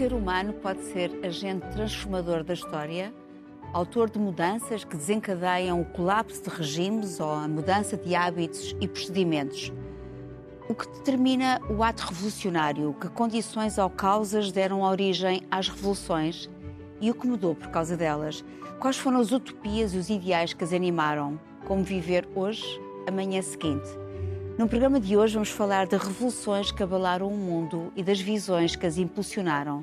ser humano pode ser agente transformador da história, autor de mudanças que desencadeiam o colapso de regimes ou a mudança de hábitos e procedimentos. O que determina o ato revolucionário, que condições ou causas deram origem às revoluções e o que mudou por causa delas? Quais foram as utopias e os ideais que as animaram? Como viver hoje, amanhã seguinte? No programa de hoje vamos falar de revoluções que abalaram o mundo e das visões que as impulsionaram.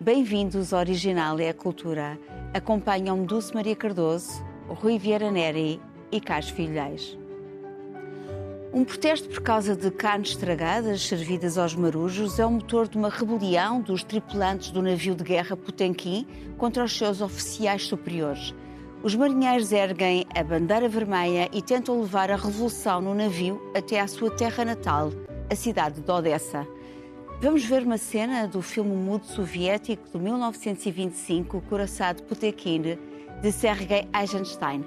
Bem-vindos ao Original é a Cultura. Acompanham-me Dulce Maria Cardoso, Rui Vieira Neri e Carlos Filhais. Um protesto por causa de carnes estragadas servidas aos marujos é o motor de uma rebelião dos tripulantes do navio de guerra Potemkin contra os seus oficiais superiores. Os marinheiros erguem a bandeira vermelha e tentam levar a revolução no navio até à sua terra natal, a cidade de Odessa. Vamos ver uma cena do filme mudo soviético de 1925, Coração de Potemkin, de Sergei Eisenstein.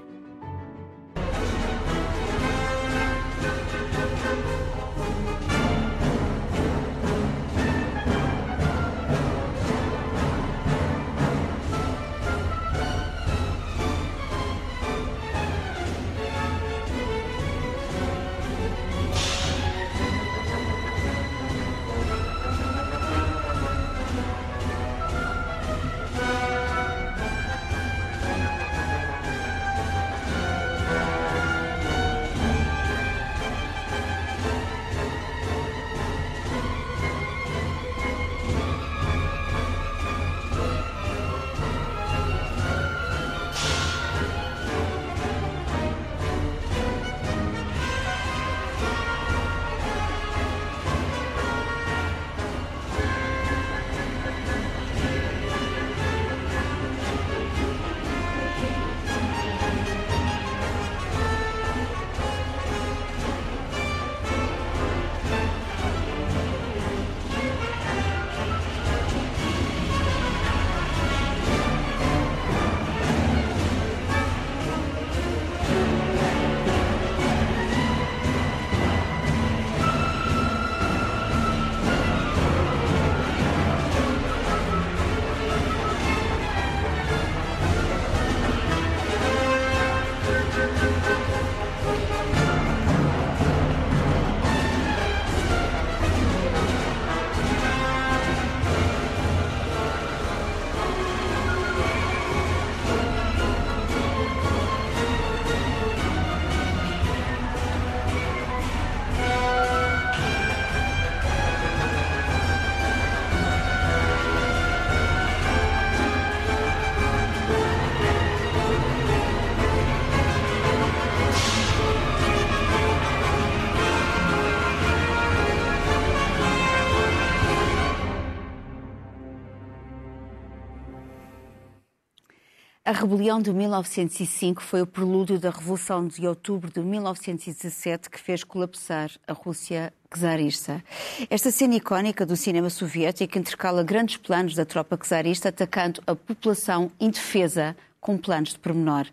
A rebelião de 1905 foi o prelúdio da Revolução de Outubro de 1917 que fez colapsar a Rússia czarista. Esta cena icónica do cinema soviético intercala grandes planos da tropa czarista atacando a população indefesa com planos de pormenor.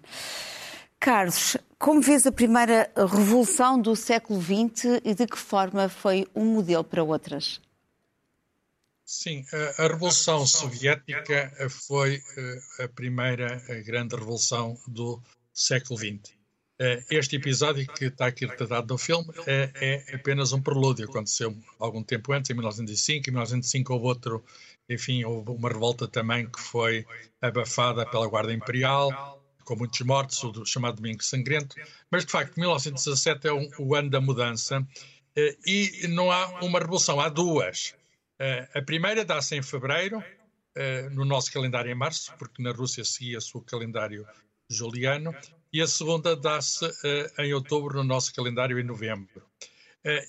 Carlos, como vês a primeira revolução do século XX e de que forma foi um modelo para outras? Sim, a, Revolução Soviética foi uh, a primeira grande revolução do século XX. Uh, este episódio que está aqui retratado no filme é, é, apenas um prelúdio. Aconteceu algum tempo antes, em 1905. Em 1905 houve outro, enfim, houve uma revolta também que foi abafada pela Guarda Imperial, com muitos mortos, o chamado Domingo Sangrento. Mas, de facto, 1917 é o ano da mudança e não há uma revolução, há duas. Uh, a primeira dá-se em fevereiro, uh, no nosso calendário em março, porque na Rússia seguia-se o calendário juliano, e a segunda dá-se uh, em outubro, no nosso calendário em novembro.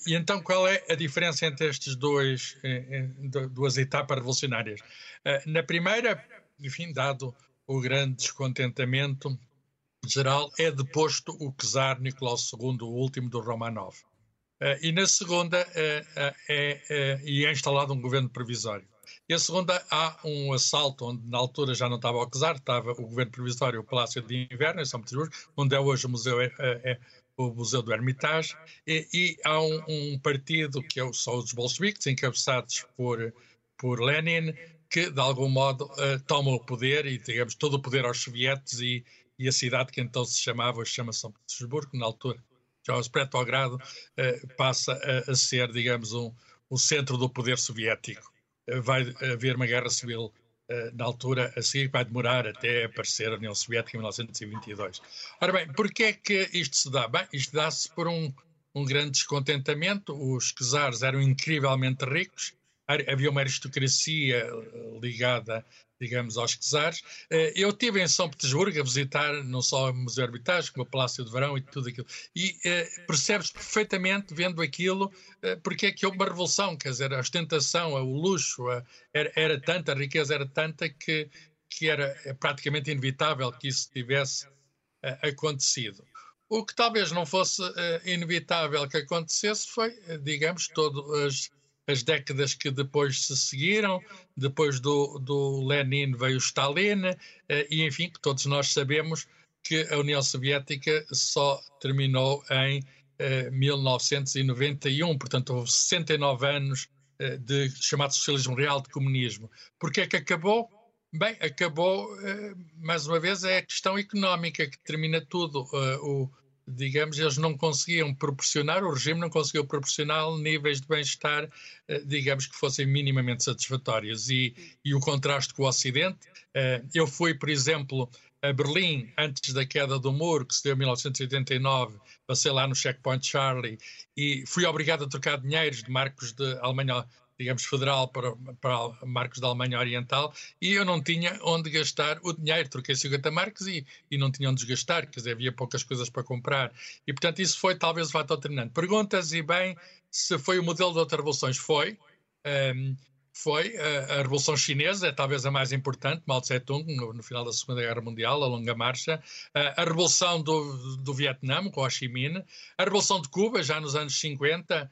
e então, qual é a diferença entre estas dois, duas etapas revolucionárias? na primeira, enfim, dado o grande descontentamento geral, é deposto o czar Nicolau II, o último do Romanov. Uh, e na segunda é, e é instalado um governo provisório. E a segunda há um assalto onde na altura já não estava o estava o governo provisório, o Palácio de Inverno, em São Petersburgo, onde é hoje o museu, é, o Museu do Hermitage, e, e há um, um, partido que é, são os bolcheviques, encabeçados por, por Lenin, que, de algum modo, uh, tomam o poder e, digamos, todo o poder aos sovietes e, e a cidade que então se chamava, chama São Petersburgo, na altura, chamava-se Petrogrado, uh, passa a, a, ser, digamos, um, um centro do poder soviético. Uh, vai haver uma guerra civil na altura a seguir, vai demorar até aparecer a União Soviética em 1922. Ora bem, porquê é que isto se dá? Bem, isto dá-se por um, um grande descontentamento. Os czares eram incrivelmente ricos, havia uma aristocracia eh, ligada, digamos, aos czares. Eh, eu estive em São Petersburgo a visitar não só o Museu Hermitage, como o Palácio de Verão e tudo aquilo. E eh, percebes perfeitamente, vendo aquilo, porque é que houve uma revolução, quer dizer, a ostentação, o luxo, era, era tanta, a riqueza era tanta que, que era praticamente inevitável que isso tivesse acontecido. O que talvez não fosse inevitável que acontecesse foi, digamos, todas as décadas que depois se seguiram, depois do, do Lenin veio Stalin, eh, e enfim, todos nós sabemos que a União Soviética só terminou em 1991, eh, portanto houve 69 anos eh, de chamado socialismo real, de comunismo. Porquê é que acabou? Bem, acabou, mais uma vez, é a questão económica que termina tudo. O, digamos, eles não conseguiam proporcionar, o regime não conseguiu proporcionar níveis de bem-estar, eh, digamos, que fossem minimamente satisfatórios. E, e o contraste com o Ocidente, eh, eu fui, por exemplo, a Berlim antes da queda do muro, que se deu em 1989, passei lá no Checkpoint Charlie e fui obrigado a trocar dinheiros de marcos de Alemanha digamos, federal para, para marcos da Alemanha Oriental e eu não tinha onde gastar o dinheiro. Troquei 50 marcos e, e não tinha onde gastar, quer dizer, havia poucas coisas para comprar. E, portanto, isso foi talvez o fator determinante. Perguntas e bem se foi o modelo de outras revoluções. Foi. Um, foi a, a, Revolução Chinesa, é talvez a mais importante, Mao Tse-tung, no, no, final da Segunda Guerra Mundial, a longa marcha, a, a Revolução do, do Vietnã, com Ho Chi Minh, a Revolução de Cuba, já nos anos 50, eh,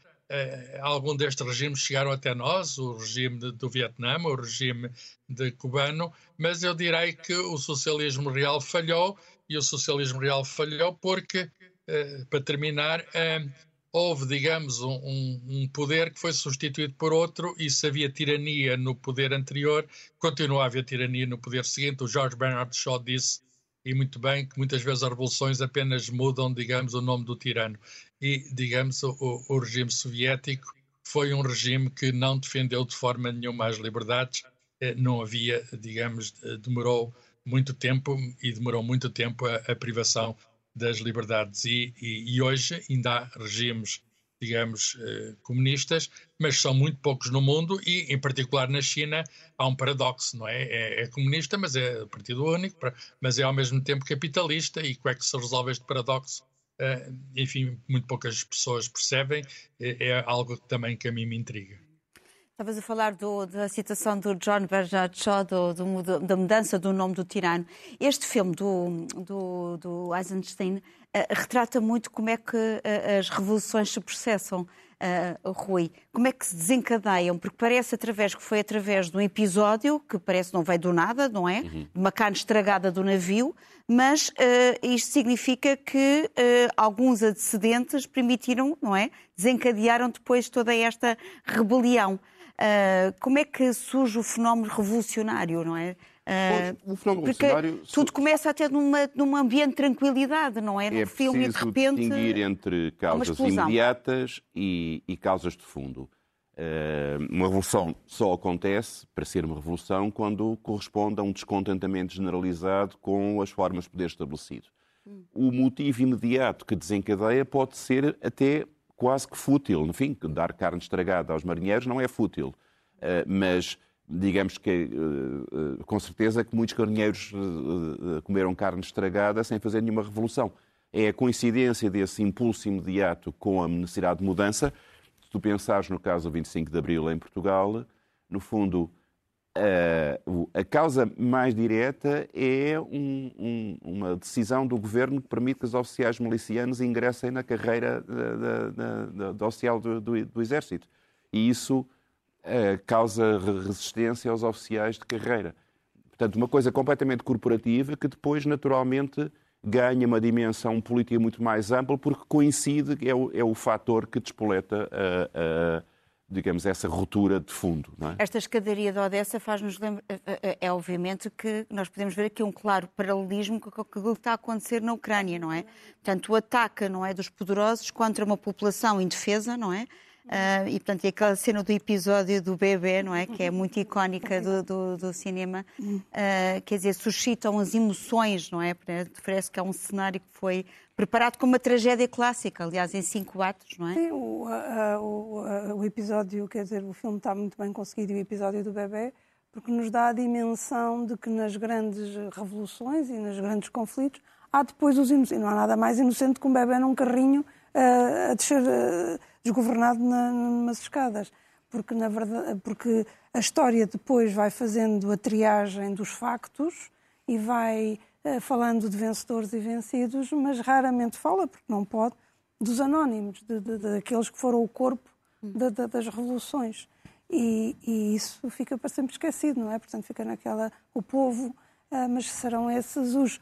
algum destes regimes chegaram até nós, o regime de, do Vietnã, o regime de cubano, mas eu direi que o socialismo real falhou, e o socialismo real falhou porque, eh, para terminar, eh, houve, digamos, um, um, poder que foi substituído por outro, e se havia tirania no poder anterior, continua a haver tirania no poder seguinte. O George Bernard Shaw disse, e muito bem, que muitas vezes as revoluções apenas mudam, digamos, o nome do tirano e, digamos, o, o regime soviético foi um regime que não defendeu de forma nenhuma as liberdades, eh, não havia, digamos, demorou muito tempo e demorou muito tempo a, a privação das liberdades e, e, e, hoje ainda há regimes, digamos, eh, comunistas, mas são muito poucos no mundo e, em particular na China, há um paradoxo, não é? É, é comunista, mas é partido único, mas é ao mesmo tempo capitalista e como é que se resolve este paradoxo? Uh, enfim, muito poucas pessoas percebem, é, é, algo também que a mim me intriga. Estavas a falar do, da citação do John Bernard Shaw, do, do, da mudança do nome do tirano. Este filme do, do, Eisenstein retrata muito como é que uh, as revoluções se processam uh, Rui, como é que se desencadeiam? Porque parece através que foi através de um episódio que parece não veio do nada, não é? Uhum. De uma carne estragada do navio, mas uh, isto significa que uh, alguns antecedentes permitiram, não é? Desencadearam depois toda esta rebelião. Como é que surge o fenómeno revolucionário, não é? O fenómeno revolucionário... tudo começa até numa, num ambiente de tranquilidade, não é? No é filme, de repente. distinguir entre causas imediatas e, e, causas de fundo. Uh, uma revolução só acontece, para ser uma revolução, quando corresponde a um descontentamento generalizado com as formas de poder estabelecido. Hum. O motivo imediato que desencadeia pode ser até quase que fútil. Enfim, dar carne estragada aos marinheiros não é fútil. Uh, mas digamos que, eh, eh, com certeza, que muitos carinheiros eh, comeram carne estragada sem fazer nenhuma revolução. É a coincidência desse impulso imediato com a necessidade de mudança. Se tu pensares no caso do 25 de Abril em Portugal, no fundo, a, a causa mais direta é um, um, uma decisão do governo que permite que os oficiais milicianos ingressem na carreira da, da, da, da oficial do, do, do Exército. E isso causa resistência aos oficiais de carreira. Portanto, uma coisa completamente corporativa que depois, naturalmente, ganha uma dimensão política muito mais ampla porque coincide, é o, é o fator que despoleta a, digamos, essa ruptura de fundo. É? Esta escadaria de Odessa faz-nos lembrar, é, obviamente que nós podemos ver aqui um claro paralelismo com o que está a acontecer na Ucrânia, não é? Portanto, o ataque, não é, dos poderosos contra uma população indefesa, não é? Uh, e, portanto, e aquela cena do episódio do bebê, não é? Que é muito icónica do, do, do cinema. Uh, quer dizer, suscitam as emoções, não é? Parece que é um cenário que foi preparado como uma tragédia clássica, aliás, em cinco atos, não é? Sim, o, uh, o, o, episódio, quer dizer, o filme está muito bem conseguido e o episódio do bebê, porque nos dá a dimensão de que nas grandes revoluções e nos grandes conflitos há depois os inocentes. Não há nada mais inocente que um bebê num carrinho a descer desgovernado na, numas escadas. Porque, na verdade, porque a história depois vai fazendo a triagem dos factos e vai uh, falando de vencedores e vencidos, mas raramente fala, porque não pode, dos anónimos, de, de, daqueles que foram o corpo de, das revoluções. E, e, isso fica para sempre esquecido, não é? Portanto, fica naquela. o povo, uh, mas serão esses os,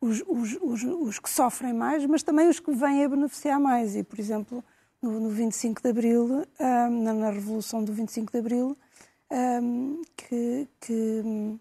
os, os, os, os que sofrem mais, mas também os que vêm a beneficiar mais. E, por exemplo, no, no 25 de Abril, um, na, na, Revolução do 25 de Abril, um, que, que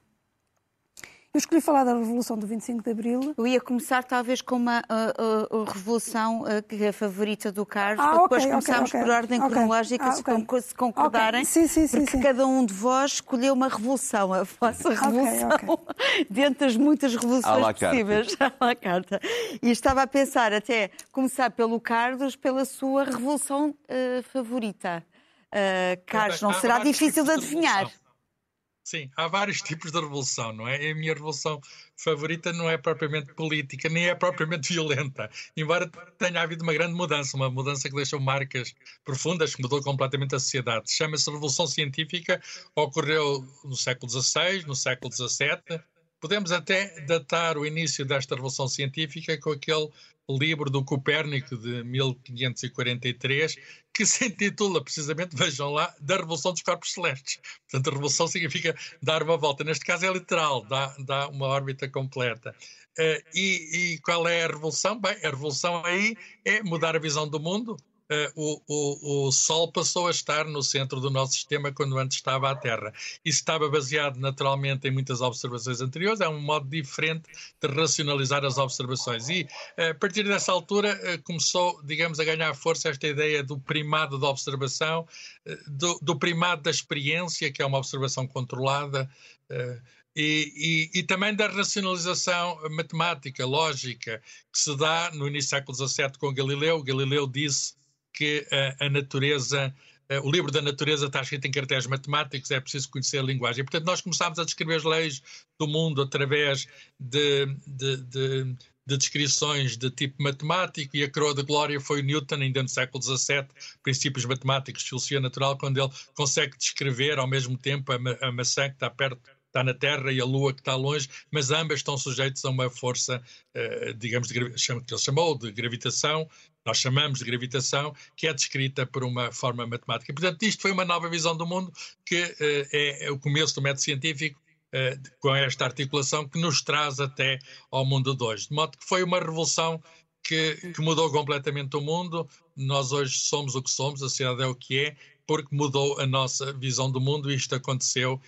eu escolhi falar da Revolução do 25 de Abril. Eu ia começar talvez com uma uh, uh, revolução uh, que é a favorita do Carlos, ah, para depois okay, começarmos okay, por ordem okay. cronológica, ah, se, se, concordarem. Sim, sim, sim, porque cada um de vós escolheu uma revolução, a vossa revolução, dentro das muitas revoluções possíveis. À carta. E estava a pensar até começar pelo Carlos, pela sua revolução favorita. Carlos, não será difícil de adivinhar. Sim, há vários tipos de revolução, não é? A minha revolução favorita não é propriamente política, nem é propriamente violenta, embora tenha havido uma grande mudança, uma mudança que deixou marcas profundas, que mudou completamente a sociedade. Chama-se Revolução Científica, ocorreu no século XVI, no século XVII. Podemos até datar o início desta Revolução Científica com aquele livro do Copérnico de 1543, que se intitula precisamente, vejam lá, da Revolução dos Corpos Celestes. Portanto, a revolução significa dar uma volta. Neste caso é literal, dá, dá uma órbita completa. Uh, e, e, qual é a revolução? Bem, a revolução aí é mudar a visão do mundo, o, o, o, Sol passou a estar no centro do nosso sistema quando antes estava a Terra. Isso estava baseado naturalmente em muitas observações anteriores, é um modo diferente de racionalizar as observações. E uh, a partir dessa altura uh, começou, digamos, a ganhar força esta ideia do primado da observação, do, do, primado da experiência, que é uma observação controlada. E, e, e, também da racionalização matemática, lógica, que se dá no início do século XVII com Galileu. Galileu disse que a, a natureza o livro da natureza está escrito em caracteres matemáticos, é preciso conhecer a linguagem. Portanto, nós começámos a descrever as leis do mundo através de, de, de, de descrições de tipo matemático, e a coroa da glória foi Newton, ainda no século XVII, princípios matemáticos de filosofia natural, quando ele consegue descrever ao mesmo tempo a, ma a maçã que está perto está na Terra e a Lua que está longe, mas ambas estão sujeitas a uma força, uh, digamos, de, que ele chamou de gravitação, nós chamamos de gravitação, que é descrita por uma forma matemática. Portanto, isto foi uma nova visão do mundo que uh, é, o começo do método científico uh, com esta articulação que nos traz até ao mundo de hoje. De modo que foi uma revolução que, que, mudou completamente o mundo. Nós hoje somos o que somos, a sociedade é o que é, porque mudou a nossa visão do mundo e isto aconteceu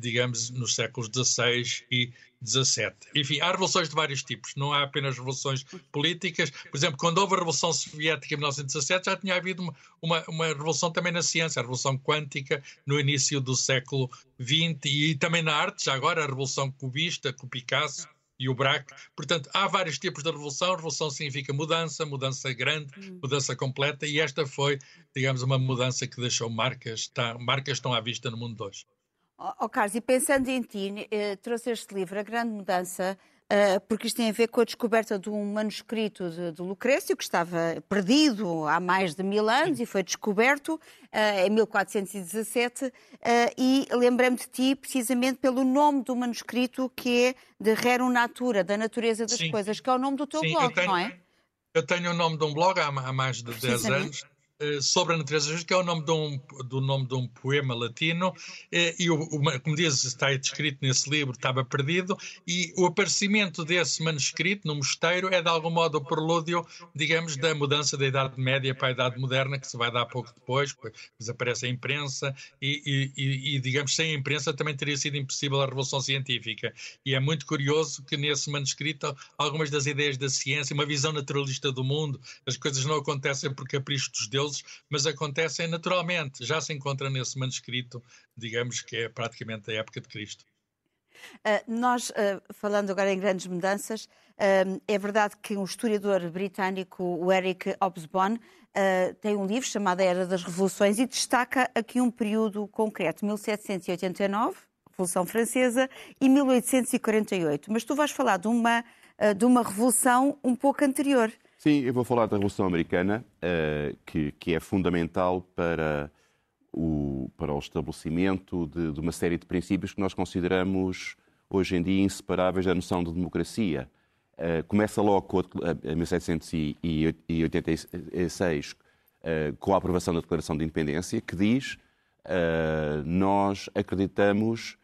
digamos, nos séculos XVI e XVII. Enfim, há revoluções de vários tipos, não há apenas revoluções políticas. Por exemplo, quando houve a Revolução Soviética em 1917, já tinha havido uma, uma, uma revolução também na ciência, a Revolução Quântica, no início do século XX, e também na arte, já agora, a Revolução Cubista, com Picasso e o BRAC. Portanto, há vários tipos de revolução. Revolução significa mudança, mudança grande, hum. mudança completa, e esta foi, digamos, uma mudança que deixou marcas, está, marcas estão à vista no mundo de hoje. Oh, Carlos, e pensando em ti, eh, trouxe este livro, A Grande Mudança, eh, porque isto tem a ver com a descoberta de um manuscrito de, de Lucrécio, que estava perdido há mais de mil anos e foi descoberto eh, em 1417. e lembrei-me de ti precisamente pelo nome do manuscrito, que é de Rerum Natura, da natureza das Sim. coisas, que é o nome do teu Sim, blog, tenho, não é? Eu tenho o nome de um blog há, há mais de 10 anos sobre a natureza que é o nome de um, do nome de um poema latino, eh, e, como diz, está descrito nesse livro, estava perdido, e o aparecimento desse manuscrito no mosteiro é de algum modo o prelúdio, digamos, da mudança da Idade Média para a Idade Moderna, que se vai dar pouco depois, desaparece a imprensa, e, e, e, digamos, sem a imprensa também teria sido impossível a Revolução Científica. E é muito curioso que nesse manuscrito algumas das ideias da ciência, uma visão naturalista do mundo, as coisas não acontecem por capricho dos deuses, mas acontecem naturalmente. Já se encontra nesse manuscrito, digamos que é praticamente da época de Cristo. Uh, nós, uh, falando agora em grandes mudanças, uh, é verdade que um historiador britânico, o Eric Hobsbawm, tem um livro chamado A Era das Revoluções e destaca aqui um período concreto, 1789, Revolução Francesa, e 1848. Mas tu vais falar de uma, de uma revolução um pouco anterior. Sim, eu vou falar da Revolução Americana, uh, que, que, é fundamental para o, para o estabelecimento de, de, uma série de princípios que nós consideramos hoje em dia inseparáveis da noção de democracia. Uh, começa logo com, em 1786 uh, com a aprovação da Declaração de Independência, que diz nós acreditamos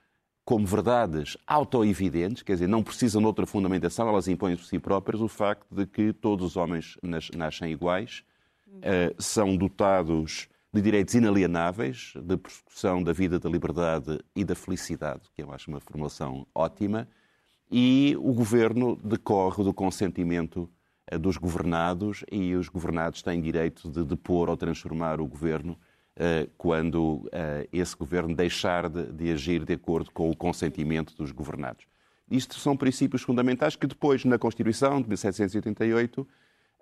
como verdades autoevidentes, quer dizer, não precisam de outra fundamentação, elas impõem por si próprias o facto de que todos os homens nascem iguais, uh, são dotados de direitos inalienáveis, de persecução da vida, da liberdade e da felicidade, que eu acho uma formulação ótima, e o governo decorre do consentimento uh, dos governados e os governados têm direito de depor ou transformar o governo eh, quando eh, esse governo deixar de, de, agir de acordo com o consentimento dos governados. Isto são princípios fundamentais que depois, na Constituição de 1788 um,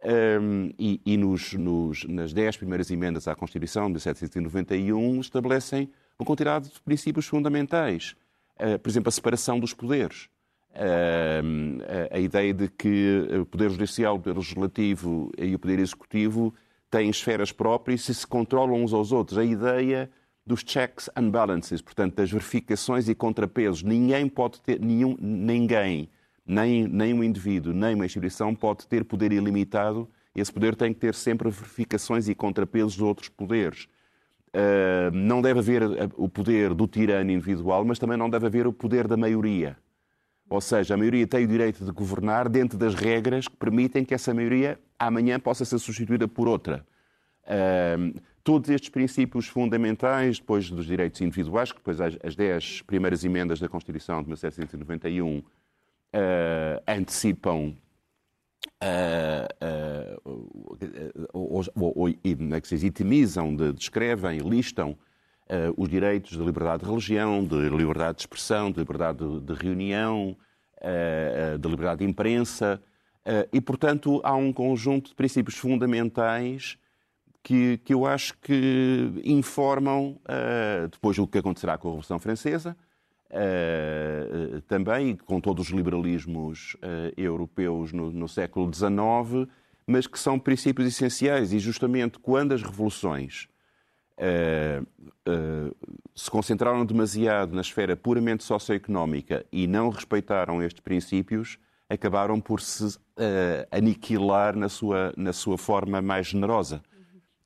ehm, e, e nos, nos, nas dez primeiras emendas à Constituição de 1791, estabelecem uma quantidade de princípios fundamentais. Uh, por exemplo, a separação dos poderes. Uh, a ideia de que o Poder Judicial, o Poder Legislativo e o Poder Executivo têm esferas próprias e se controlam uns aos outros. A ideia dos checks and balances, portanto, das verificações e contrapesos. Ninguém pode ter, nenhum, ninguém, nem, nem um indivíduo, nem uma instituição pode ter poder ilimitado. Esse poder tem que ter sempre verificações e contrapesos de outros poderes. Uh, não deve haver o poder do tirano individual, mas também não deve haver o poder da maioria. Ou seja, a maioria tem o direito de governar dentro das regras que permitem que essa maioria amanhã possa ser substituída por outra. Uh, todos estes princípios fundamentais, depois dos direitos individuais, que depois as, as dez primeiras emendas da Constituição de 1791 uh, antecipam uh, ou, ou, é itemizam, de, descrevem, listam os direitos de liberdade de religião, de liberdade de expressão, de liberdade de, reunião, de liberdade de imprensa. Uh, e, portanto, há um conjunto de princípios fundamentais que, que eu acho que informam depois o que acontecerá com a Revolução Francesa, também com todos os liberalismos europeus no, no século XIX, mas que são princípios essenciais. E, justamente, quando as revoluções Uh, uh, se concentraram demasiado na esfera puramente socioeconómica e não respeitaram estes princípios, acabaram por se uh, aniquilar na sua, na sua forma mais generosa.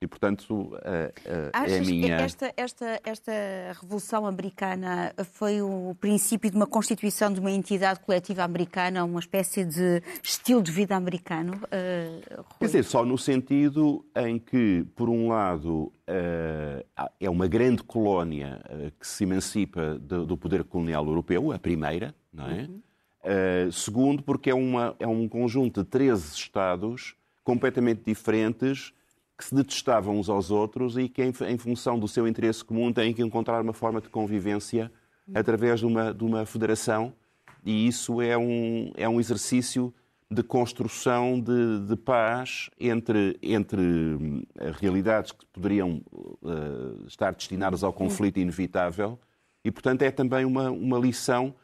E, portanto, é a minha. Esta, esta, esta Revolução Americana foi o princípio de uma constituição de uma entidade coletiva americana, uma espécie de estilo de vida americano? Uh, Quer dizer, só no sentido em que, por um lado, uh, é uma grande colónia uh, que se emancipa do, do, poder colonial europeu, a primeira, não é? Uhum. Segundo, porque é, uma, é um conjunto de 13 Estados completamente diferentes que se detestavam uns aos outros e que, em, em, função do seu interesse comum, têm que encontrar uma forma de convivência através de uma, de uma federação. E isso é um, é um exercício de construção de, de paz entre, entre hum, realidades que poderiam uh, estar destinadas ao conflito inevitável. E, portanto, é também uma, uma lição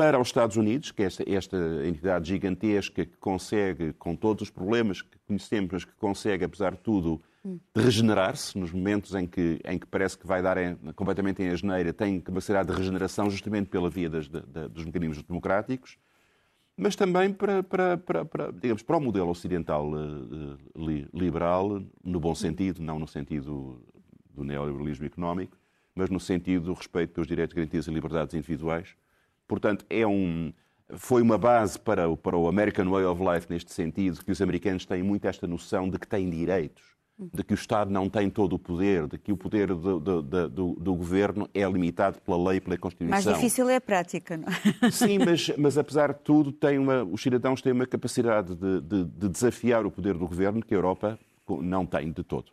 para os Estados Unidos, que é esta, esta entidade gigantesca que consegue, com todos os problemas que conhecemos, mas que consegue, apesar de tudo, regenerar-se nos momentos em que, em que parece que vai dar em, completamente em asneira, tem capacidade de regeneração justamente pela via das, dos mecanismos democráticos. mas também para, para, para, para, digamos, para o modelo ocidental uh, li, liberal, no bom sentido, não no sentido do neoliberalismo económico, mas no sentido do respeito pelos direitos, garantias e liberdades individuais. Portanto, é um, foi uma base para o, para o American Way of Life neste sentido, que os americanos têm muito esta noção de que têm direitos, de que o Estado não tem todo o poder, de que o poder do, do, do, do governo é limitado pela lei e pela Constituição. Mais difícil é a prática, não é? Sim, mas, mas apesar de tudo, tem uma, os cidadãos têm uma capacidade de, de, de desafiar o poder do governo que a Europa não tem de todo.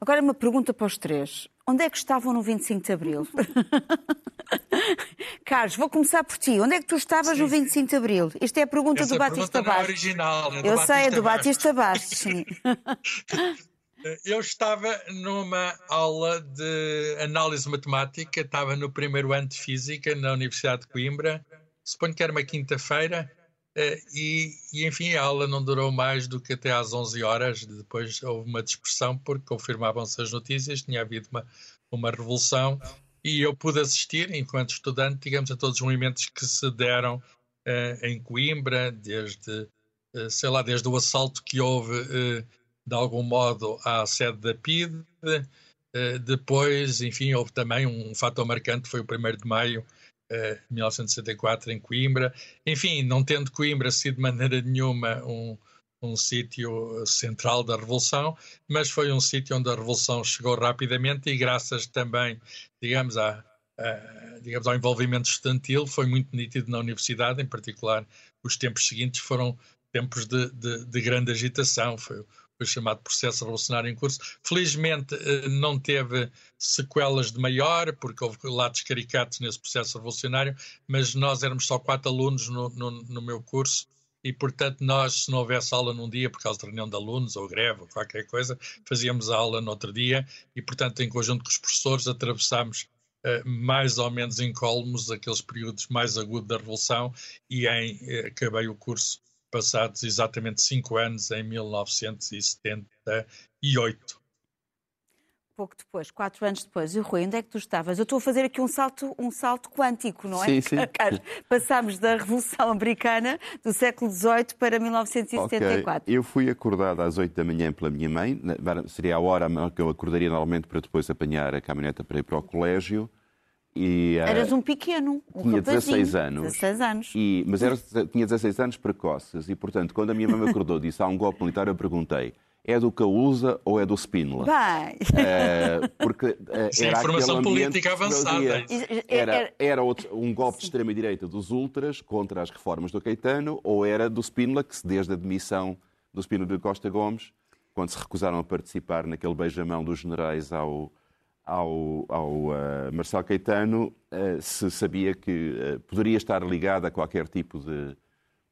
Agora uma pergunta para os três. Onde é que estavam no 25 de Abril? Carlos, vou começar por ti. Onde é que tu estavas sim. no 25 de Abril? Esta é a pergunta Essa do Batista Bastos. É original, é Eu sei, é do Batista Bastos, sim. Eu estava numa aula de análise matemática, estava no primeiro ano de Física na Universidade de Coimbra, suponho que era uma quinta-feira, e, e, enfim, a aula não durou mais do que até às 11 horas. Depois houve uma dispersão porque confirmavam-se as notícias, tinha havido uma, uma revolução e eu pude assistir, enquanto estudante, digamos, a todos os movimentos que se deram uh, em Coimbra, desde, uh, sei lá, desde o assalto que houve, uh, de algum modo, à sede da PIDE. depois, enfim, houve também um fator marcante, foi o 1 de maio, 1964 em Coimbra. Enfim, não tendo Coimbra sido de maneira nenhuma um, um sítio central da Revolução, mas foi um sítio onde a Revolução chegou rapidamente e graças também, digamos, a, a, digamos, ao envolvimento estudantil, foi muito nítido na universidade, em particular os tempos seguintes foram tempos de, de, de grande agitação, foi foi chamado processo revolucionário em curso. Felizmente eh, não teve sequelas de maior, porque houve lados caricatos nesse processo revolucionário, mas nós éramos só quatro alunos no, no, no meu curso e, portanto, nós, se não houvesse aula num dia por causa de reunião de alunos ou greve ou qualquer coisa, fazíamos a aula no outro dia e, portanto, em conjunto com os professores, atravessámos uh, mais ou menos incólumes aqueles períodos mais agudos da Revolução e em, uh, acabei o curso passados exatamente cinco anos, em 1978. Pouco depois, quatro anos depois. E Rui, onde é que tu estavas? Eu estou a fazer aqui um salto, um salto quântico, não é? Sim, sim. Passámos da Revolução Americana do século XVIII para 1974. Okay. Eu fui acordado às oito da manhã pela minha mãe, seria a hora que eu acordaria normalmente para depois apanhar a caminhoneta para ir para o colégio. E, uh, Eras um pequeno, um Tinha rapazinho, 16 anos. 16 anos. E, mas era, tinha 16 anos precoces e, portanto, quando a minha mãe me acordou e disse há um golpe militar, eu perguntei é do Causa ou é do Spínola? Vai! Uh, porque uh, era informação política avançada. Era, era outro, um golpe de extrema-direita dos ultras contra as reformas do Caetano ou era do Spínola, que desde a demissão do Spínola de Costa Gomes, quando se recusaram a participar naquele beijamão dos generais ao, ao, ao uh, Marcelo Caetano uh, se sabia que uh, poderia estar ligado a qualquer tipo de,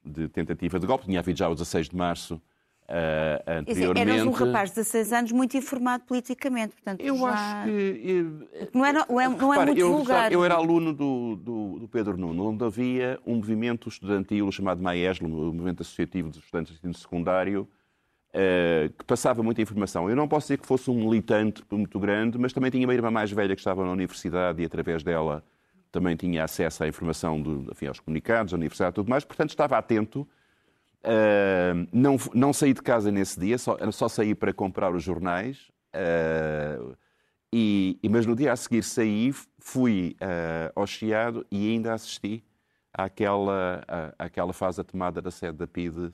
de, tentativa de golpe. Tinha havido já o 16 de março uh, anteriormente. Eras um rapaz de 16 anos muito informado politicamente. Portanto, eu já... acho que... não, é, não, é, não é muito eu, vulgar. Eu era aluno do, do, do, Pedro Nuno, onde havia um movimento estudantil chamado MAESLO, o Movimento Associativo dos Estudantes de Ensino Secundário, Uh, que passava muita informação. Eu não posso dizer que fosse um militante muito grande, mas também tinha uma irmã mais velha que estava na universidade e através dela também tinha acesso à informação, do, enfim, aos comunicados, à universidade e tudo mais, portanto estava atento. Uh, não, não saí de casa nesse dia, só, só saí para comprar os jornais. Uh, e, mas no dia a seguir saí, fui ao Chiado e ainda assisti àquela, à, àquela fase da tomada da sede da PIDE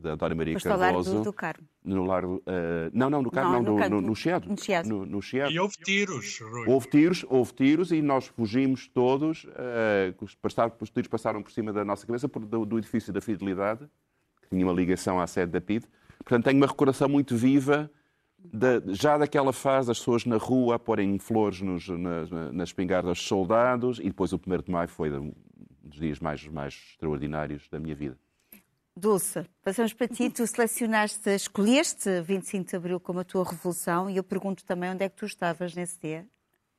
da Dona Maria Foste Cardoso. Do, do Carmo. No largo, uh, não, não, no Carmo, não, não, no, no, no, Chiado. No, no Chiado. E houve tiros, Rui. Houve tiros, houve tiros e nós fugimos todos. Uh, os, tiros passaram por cima da nossa cabeça por, do, do, edifício da Fidelidade, que tinha uma ligação à sede da PID. Portanto, tenho uma recordação muito viva da, já daquela fase, as pessoas na rua a porem flores nos, nas, nas espingardas dos soldados e depois o 1 de maio foi um dos dias mais, mais extraordinários da minha vida. Dulce, passamos para ti. Tu selecionaste, escolheste 25 de Abril como a tua revolução e eu pergunto também onde é que tu estavas nesse dia.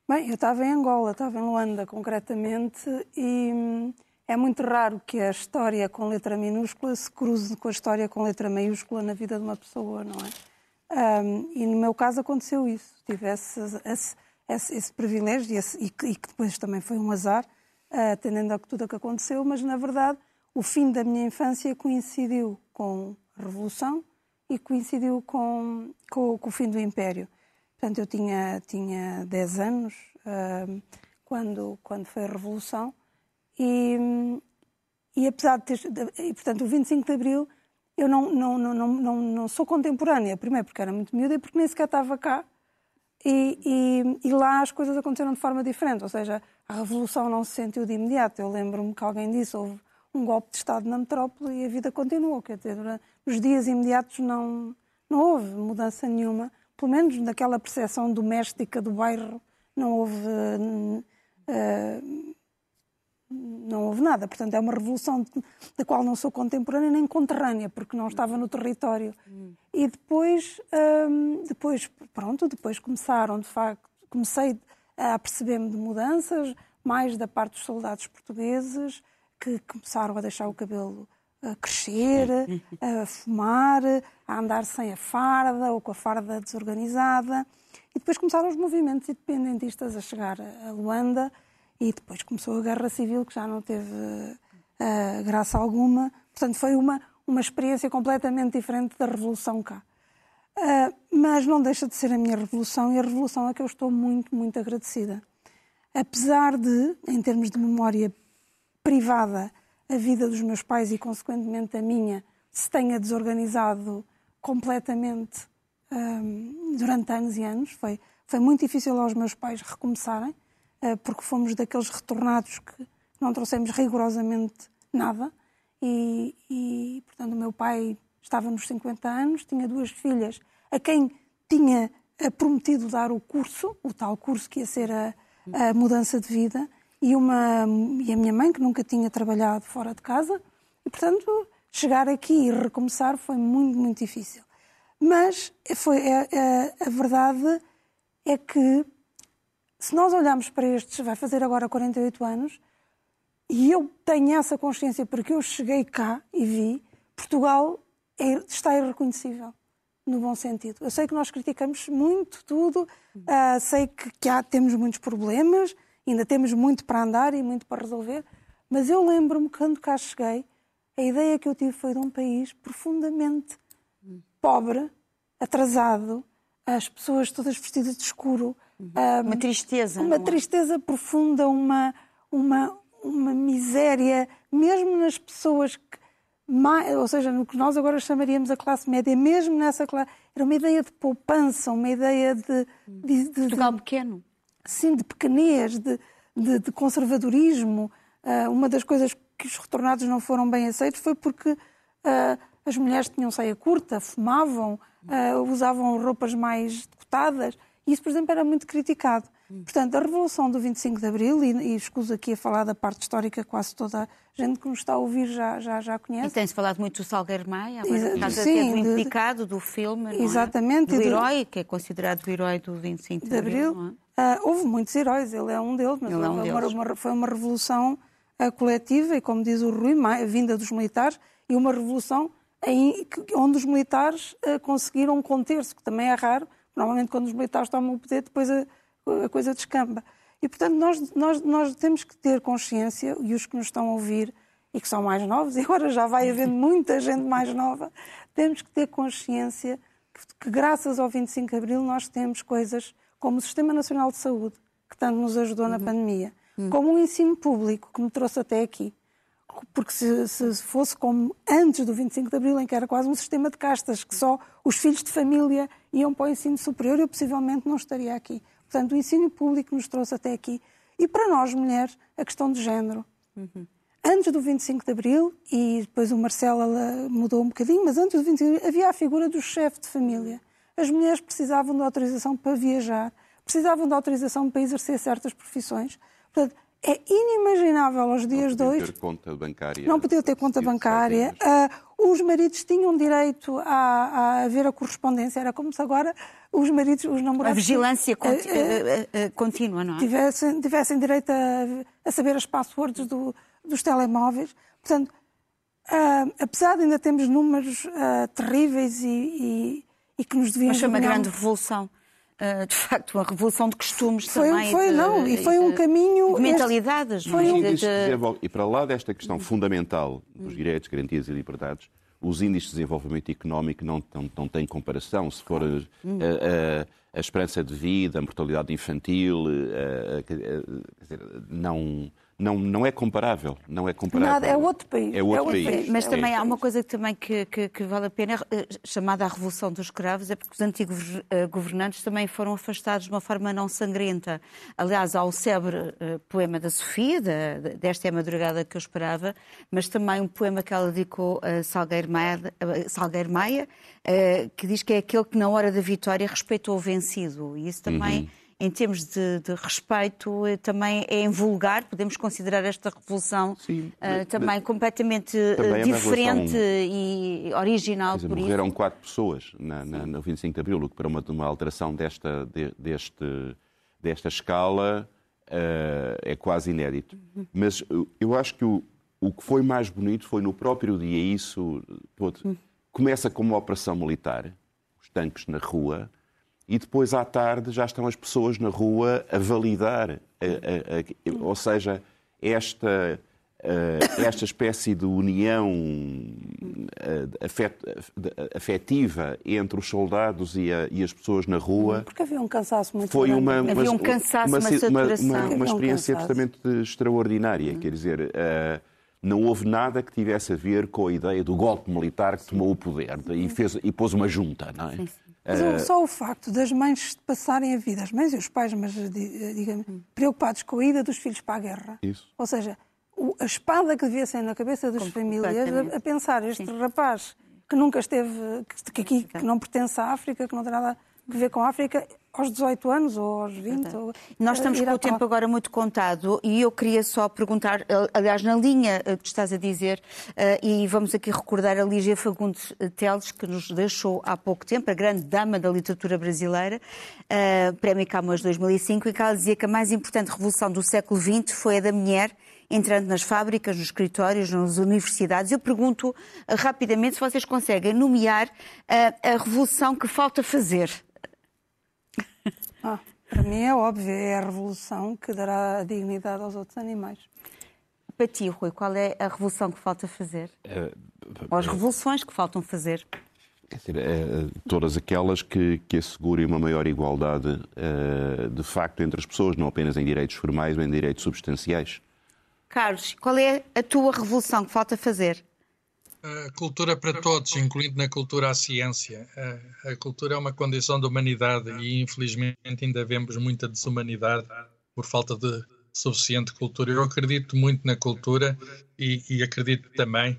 Bem, eu estava em Angola, estava em Luanda concretamente e hum, é muito raro que a história com letra minúscula se cruze com a história com letra maiúscula na vida de uma pessoa, não é? Um, e no meu caso aconteceu isso. Tive esse, esse, esse, esse privilégio e, e, que depois também foi um azar, uh, atendendo a tudo o que aconteceu, mas na verdade o fim da minha infância coincidiu com a Revolução e coincidiu com, com, com o fim do Império. Portanto, eu tinha, tinha 10 anos uh, quando, quando foi a Revolução e, e apesar de ter... E, portanto, o 25 de Abril eu não, não, não, não, não, não sou contemporânea, primeiro porque era muito miúda e porque nem sequer estava cá. E, e, e, lá as coisas aconteceram de forma diferente, ou seja, a revolução não se sentiu de imediato. Eu lembro-me que alguém disse houve um golpe de Estado na metrópole e a vida continuou. Quer dizer, nos dias imediatos não, não houve mudança nenhuma, pelo menos naquela percepção doméstica do bairro, não houve. Uh, não houve nada. Portanto, é uma revolução da qual não sou contemporânea nem conterrânea, porque não estava no território. E depois, hum, depois, pronto, depois começaram, de facto, comecei a perceber-me de mudanças, mais da parte dos soldados portugueses, que começaram a deixar o cabelo a crescer, a fumar, a andar sem a farda ou com a farda desorganizada. E depois começaram os movimentos independentistas a chegar a Luanda, e depois começou a Guerra Civil, que já não teve uh, graça alguma. Portanto, foi uma, uma experiência completamente diferente da Revolução cá. Uh, mas não deixa de ser a minha revolução e a revolução é que eu estou muito, muito agradecida. Apesar de, em termos de memória privada, a vida dos meus pais e, consequentemente, a minha se tenha desorganizado completamente um, durante anos e anos. Foi, foi muito difícil aos meus pais recomeçarem. Eh, porque fomos daqueles retornados que não trouxemos rigorosamente nada. E, e, portanto, o meu pai estava nos 50 anos, tinha duas filhas a quem tinha eh, prometido dar o curso, o tal curso que ia ser a, a mudança de vida, e, uma, e a minha mãe, que nunca tinha trabalhado fora de casa, e, portanto, chegar aqui e recomeçar foi muito, muito difícil. Mas foi, é, é, a verdade é que se nós olharmos para estes, vai fazer agora 48 anos, e eu tenho essa consciência porque eu cheguei cá e vi, Portugal é, está irreconhecível, no bom sentido. Eu sei que nós criticamos muito tudo, uh, sei que, que há, temos muitos problemas, ainda temos muito para andar e muito para resolver, mas eu lembro-me quando cá cheguei, a ideia que eu tive foi de um país profundamente pobre, atrasado, as pessoas todas vestidas de escuro, uma tristeza. Uma é? tristeza profunda, uma, uma, uma miséria, mesmo nas pessoas que. Mais, ou seja, no que nós agora chamaríamos a classe média, mesmo nessa classe. Era uma ideia de poupança, uma ideia de. de, de Portugal pequeno. Sim, de pequenez, de, de, de conservadorismo. Uh, uma das coisas que os retornados não foram bem aceitos foi porque uh, as mulheres tinham saia curta, fumavam, uh, usavam roupas mais decotadas. E isso, por exemplo, era muito criticado. Portanto, a Revolução do 25 de Abril, e, e escuso aqui a falar da parte histórica, quase toda a gente que nos está a ouvir já, já, já conhece. E tem-se falado muito do Salgueiro Maia, por causa Sim, do implicado do filme, é? Exatamente. Do herói, que é considerado o herói do 25 de, de Abril. Uh, houve muitos heróis, ele é um deles, mas é um deles. Uma, foi uma revolução uh, coletiva e, como diz o Rui, a vinda dos militares, e uma revolução em, onde os militares uh, conseguiram conter-se, que também é raro, Normalmente, quando os militares tomam o poder, depois a, a coisa descamba. E, portanto, nós, nós, nós temos que ter consciência, e os que nos estão a ouvir e que são mais novos, e agora já vai havendo muita gente mais nova, temos que ter consciência que, que, graças ao 25 de Abril, nós temos coisas como o Sistema Nacional de Saúde, que tanto nos ajudou uhum. na pandemia, uhum. como o ensino público, que me trouxe até aqui, porque se, se, fosse como antes do 25 de Abril, em que era quase um sistema de castas, que só os filhos de família iam para o ensino superior, eu possivelmente não estaria aqui. Portanto, o ensino público nos trouxe até aqui. E para nós, mulheres, a questão de género. Uhum. Antes do 25 de Abril, e depois o Marcelo mudou um bocadinho, mas antes do 25 de Abril havia a figura do chefe de família. As mulheres precisavam de autorização para viajar, precisavam de autorização para exercer certas profissões. Portanto, é inimaginável aos dias de hoje. Não ter conta bancária. Não podia ter conta bancária. Uh, os maridos tinham direito a, a ver a correspondência. Era como se agora os maridos, os namorados. A vigilância uh, uh, contínua, não é? Tivessem, tivessem direito a, a, saber as passwords do, dos telemóveis. Portanto, apesar de ainda termos números terríveis e, e, que nos deviam. Mas foi uma grande revolução. uh, de facto, uma revolução de costumes foi, também. Foi, de, não, e foi um caminho. De mentalidades, este... não é? De, de... E para lá desta questão fundamental dos direitos, garantias e liberdades, os índices de desenvolvimento económico não, não, não têm comparação. Se for a, a, a esperança de vida, a mortalidade infantil, a, não não, não é comparável. Não é comparável. Nada, é outro país. É outro, é outro país. país. Mas é também há uma coisa que, também que, que, que, vale a pena, eh, chamada a Revolução dos Escravos, é porque os antigos eh, governantes também foram afastados de uma forma não sangrenta. Aliás, há o célebre eh, poema da Sofia, desta é a madrugada que eu esperava, mas também um poema que ela dedicou a Salgueiro Maia, Salgueiro Maia que diz que é aquele que na hora da vitória respeitou o vencido. E isso também... Uhum em termos de, de, respeito, eh, também é invulgar. Podemos considerar esta revolução Sim, uh, também completamente eh, também diferente é e original. Dizer, morreram isso. quatro pessoas na, na, no 25 de Abril, o que para uma, uma alteração desta, de, deste, desta escala uh, é quase inédito. Uhum. Mas eu acho que o, o que foi mais bonito foi no próprio dia isso. Todo, uhum. Começa com uma operação militar, os tanques na rua e depois à tarde já estão as pessoas na rua a validar, a, a, a, ou seja, esta, esta espécie de união afetiva entre os soldados e, e, as pessoas na rua. Porque havia um cansaço muito foi grande. uma, uma, havia um cansaço, uma, uma, uma, uma experiência um absolutamente extraordinária. Quer dizer, não houve nada que tivesse a ver com a ideia do golpe militar que tomou o poder e, fez, e pôs uma junta, não é? Sim, sim. Mas uh... só o facto das mães passarem a vida, as mães e os pais, mas digamos, preocupados com a ida dos filhos para a guerra. Isso. Ou seja, a espada que devia ser na cabeça das famílias a, a, pensar este Sim. rapaz que nunca esteve, que, aqui, que não pertence à África, que não tem nada a ver com a África, aos 18 anos ou aos 20. Ou, Nós estamos com o tempo agora muito contado e eu queria só perguntar, aliás, na linha que estás a dizer, eh, e vamos aqui recordar a Lígia Fagundes Teles, que nos deixou há pouco tempo, a grande dama da literatura brasileira, eh, Prémio Camões 2005, em que ela dizia que a mais importante revolução do século XX foi a da mulher entrando nas fábricas, nos escritórios, nas universidades. Eu pergunto eh, rapidamente se vocês conseguem nomear a revolução que falta fazer ah, para mim é óbvio, é a revolução que dará dignidade aos outros animais. Para ti, Rui, qual é a revolução que falta fazer? É, Ou as revoluções que faltam fazer? Dizer, é, todas aquelas que, que assegurem uma maior igualdade, é, de facto, entre as pessoas, não apenas em direitos formais, mas em direitos substanciais. Carlos, qual é a tua revolução que falta fazer? A cultura para todos, incluindo na cultura a ciência. A, a, cultura é uma condição da humanidade e, infelizmente, ainda vemos muita desumanidade por falta de suficiente cultura. Eu acredito muito na cultura e, e acredito também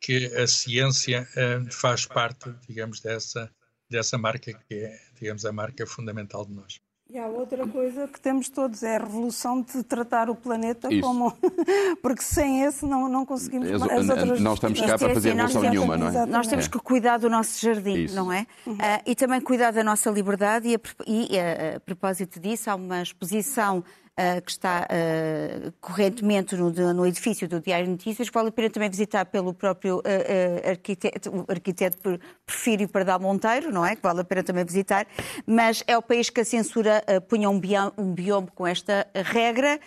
que a ciência uh, faz parte, digamos, dessa, dessa marca que é, digamos, a marca fundamental de nós. E há outra coisa que temos todos, é a revolução de tratar o planeta Isso. como... Porque sem esse não, não conseguimos... As, as outras... Não estamos cá para fazer revolução nenhuma, não é? Nós temos que cuidar do nosso jardim, Isso. não é? Uhum. Uh, e também cuidar da nossa liberdade e, a, e a, a propósito disso, há uma exposição uh, que está uh, correntemente no, no, edifício do Diário de Notícias, vale a pena também visitar pelo próprio uh, arquiteto, arquiteto Porfírio Pardal Monteiro, não é? Que vale a pena também visitar, mas é o país que a censura punha um um biome com esta regra,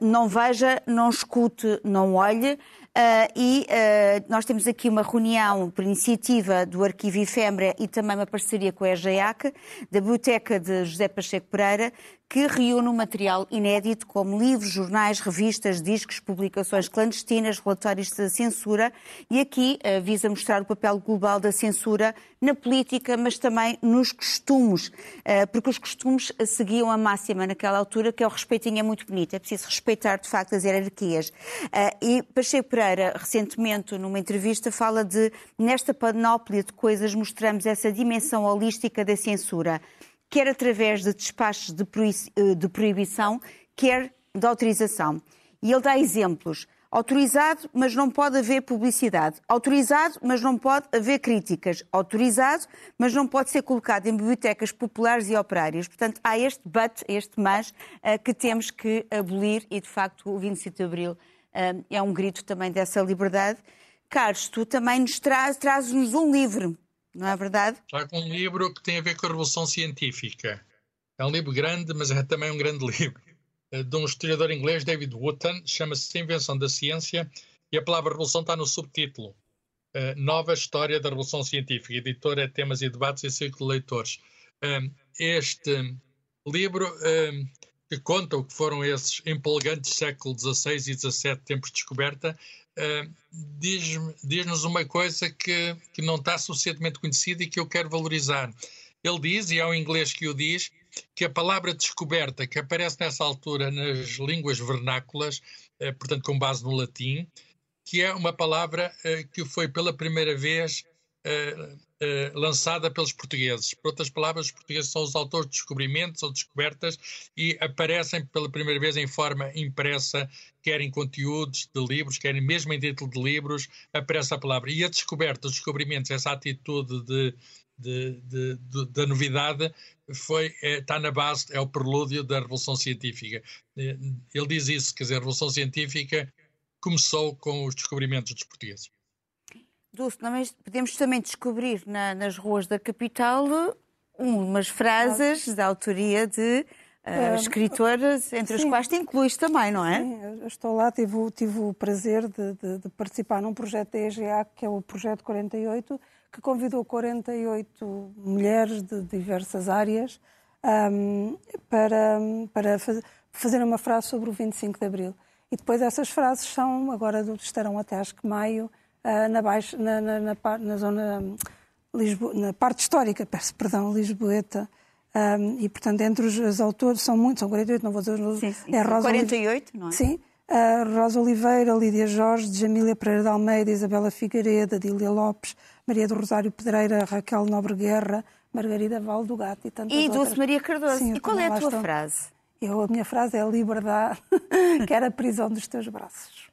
não veja, não escute, não olhe, Uh, e uh, nós temos aqui uma reunião por iniciativa do Arquivo Efêmera e também uma parceria com a EGEAC, da Biblioteca de José Pacheco Pereira, que reúne um material inédito como livros, jornais, revistas, discos, publicações clandestinas, relatórios de censura. E aqui uh, visa mostrar o papel global da censura na política, mas também nos costumes, uh, porque os costumes seguiam a máxima naquela altura que é o respeitinho é muito bonito, é preciso respeitar de facto as hierarquias. Uh, e Pacheco Pereira, recentemente, numa entrevista, fala de nesta panóplia de coisas mostramos essa dimensão holística da censura quer através de despachos eh, de proibição, quer de autorização. E ele dá exemplos. Autorizado, mas não pode haver publicidade. Autorizado, mas não pode haver críticas. Autorizado, mas não pode ser colocado em bibliotecas populares e operárias. Portanto, há este but, este mas, eh, que temos que abolir e, de facto, o 25 de Abril eh, é um grito também dessa liberdade. Carlos, tu também nos trazes, trazes-nos um livro não é verdade? Trago um livro que tem a ver com a Revolução Científica. É um livro grande, mas é também um grande livro. De um historiador inglês, David Wootton, chama-se Invenção da Ciência, e a palavra revolução está no subtítulo. Nova História da Revolução Científica, editora é Temas e Debates e Círculo de Leitores. Este livro que conta o que foram esses empolgantes séculos XVI e XVII, tempos de descoberta, uh, diz-nos diz uma coisa que, que não está suficientemente conhecida e que eu quero valorizar. Ele diz, e é o inglês que o diz, que a palavra descoberta, que aparece nessa altura nas línguas vernáculas, uh, portanto com base no latim, que é uma palavra uh, que foi pela primeira vez eh, lançada pelos portugueses. Por outras palavras, os portugueses são os autores de descobrimentos ou descobertas e aparecem pela primeira vez em forma impressa, quer em conteúdos de livros, quer mesmo em título de livros, aparece a palavra. E a descoberta, os descobrimentos, essa atitude de, de, de, de, da novidade foi, é, está na base, é o prelúdio da Revolução Científica. Eh, ele diz isso, quer dizer, a Revolução Científica começou com os descobrimentos dos portugueses. Dulce, nós podemos também descobrir na, nas ruas da capital umas frases da autoria de uh, escritoras, entre sim. as quais te incluís também, não é? Sim, estou lá, tive, tive o prazer de, de, de, participar num projeto da EGA, que é o Projeto 48, que convidou 48 mulheres de diversas áreas um, para, para faz, fazer uma frase sobre o 25 de Abril. E depois essas frases são, agora estarão até acho que maio, na, na, na, na, na zona Lisbo, na parte histórica, peço perdão, Lisboeta. Um, e, portanto, entre os, os, autores, são muitos, são 48, não vou dizer os sim, sim. É Rosa 48, não é? Sim. Uh, Rosa Oliveira, Lídia Jorge, Jamília Pereira de Almeida, Isabela Figueiredo, Adília Lopes, Maria do Rosário Pedreira, Raquel Nobre Guerra, Margarida Valdo Gato e tantas E Dulce Maria Cardoso. Sim, e qual é a tua estão... frase? Eu, a minha frase é liberdade, que era a prisão dos teus braços.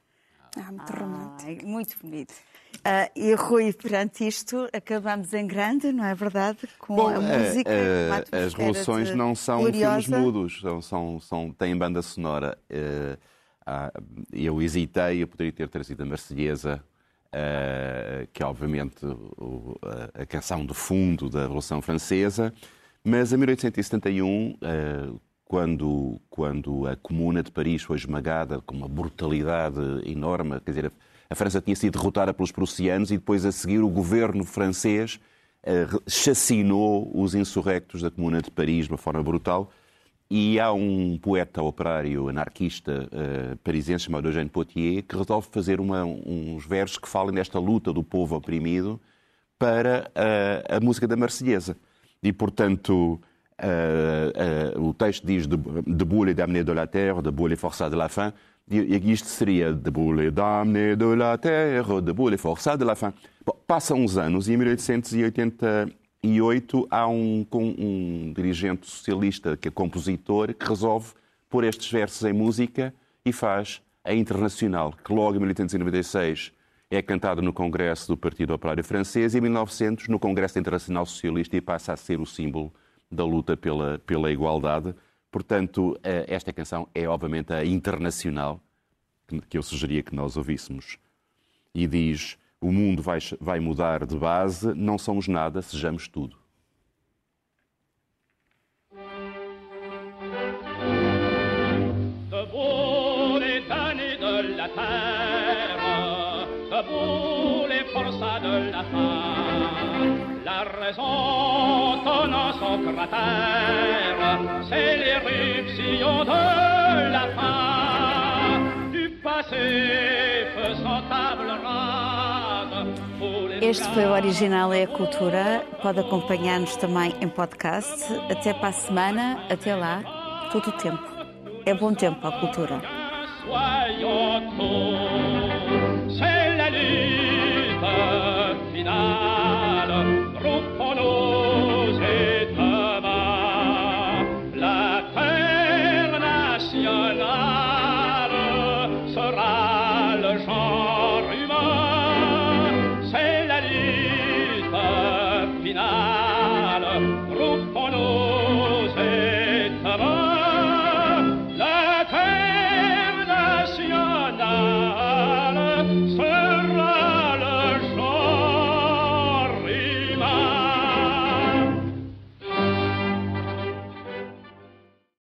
Ah, muito ah, romântico. Muito bonito. Uh, e Rui, perante isto, acabamos em grande, não é verdade? Com Bom, a música. Uh, uh, as revoluções não são gloriosa. filmes mudos, são, são, são, têm banda sonora. eu hesitei, eu poderia ter trazido a Marselhesa, que é obviamente a canção de fundo da Revolução Francesa, mas em 1871 quando, quando a Comuna de Paris foi esmagada com uma brutalidade enorme, quer dizer, a França tinha sido derrotada pelos prussianos e depois a seguir o governo francês uh, chacinou os insurrectos da Comuna de Paris de uma forma brutal. E há um poeta operário anarquista uh, parisiense chamado Eugène Potier que resolve fazer uma, uns versos que falem desta luta do povo oprimido para uh, a música da Marselhesa. E, portanto, Uh, uh, o texto diz Debout les damnés de la terre, debout les forçats de la faim. E isto seria Debout les damnés de la terre, debout les forçats de la faim. Bom, passam uns anos e em 1888 há um, um dirigente socialista, que é compositor, que resolve pôr estes versos em música e faz a Internacional, que logo em 1896 é cantada no Congresso do Partido Operário Francês e em 1900 no Congresso Internacional Socialista e passa a ser o símbolo da luta pela, pela igualdade. Portanto, eh, esta canção é obviamente a internacional que eu sugeria que nós ouvíssemos. E diz: O mundo vai, vai mudar de base, não somos nada, sejamos tudo. Debout les damnés de la debout les cratère, c'est l'éruption de la fin du passé faisant table rase. Este foi o Original é a Cultura. Pode acompanhar-nos também em podcast. Até para a semana. Até lá. Todo o tempo. É bom tempo a cultura. C'est la lutte finale.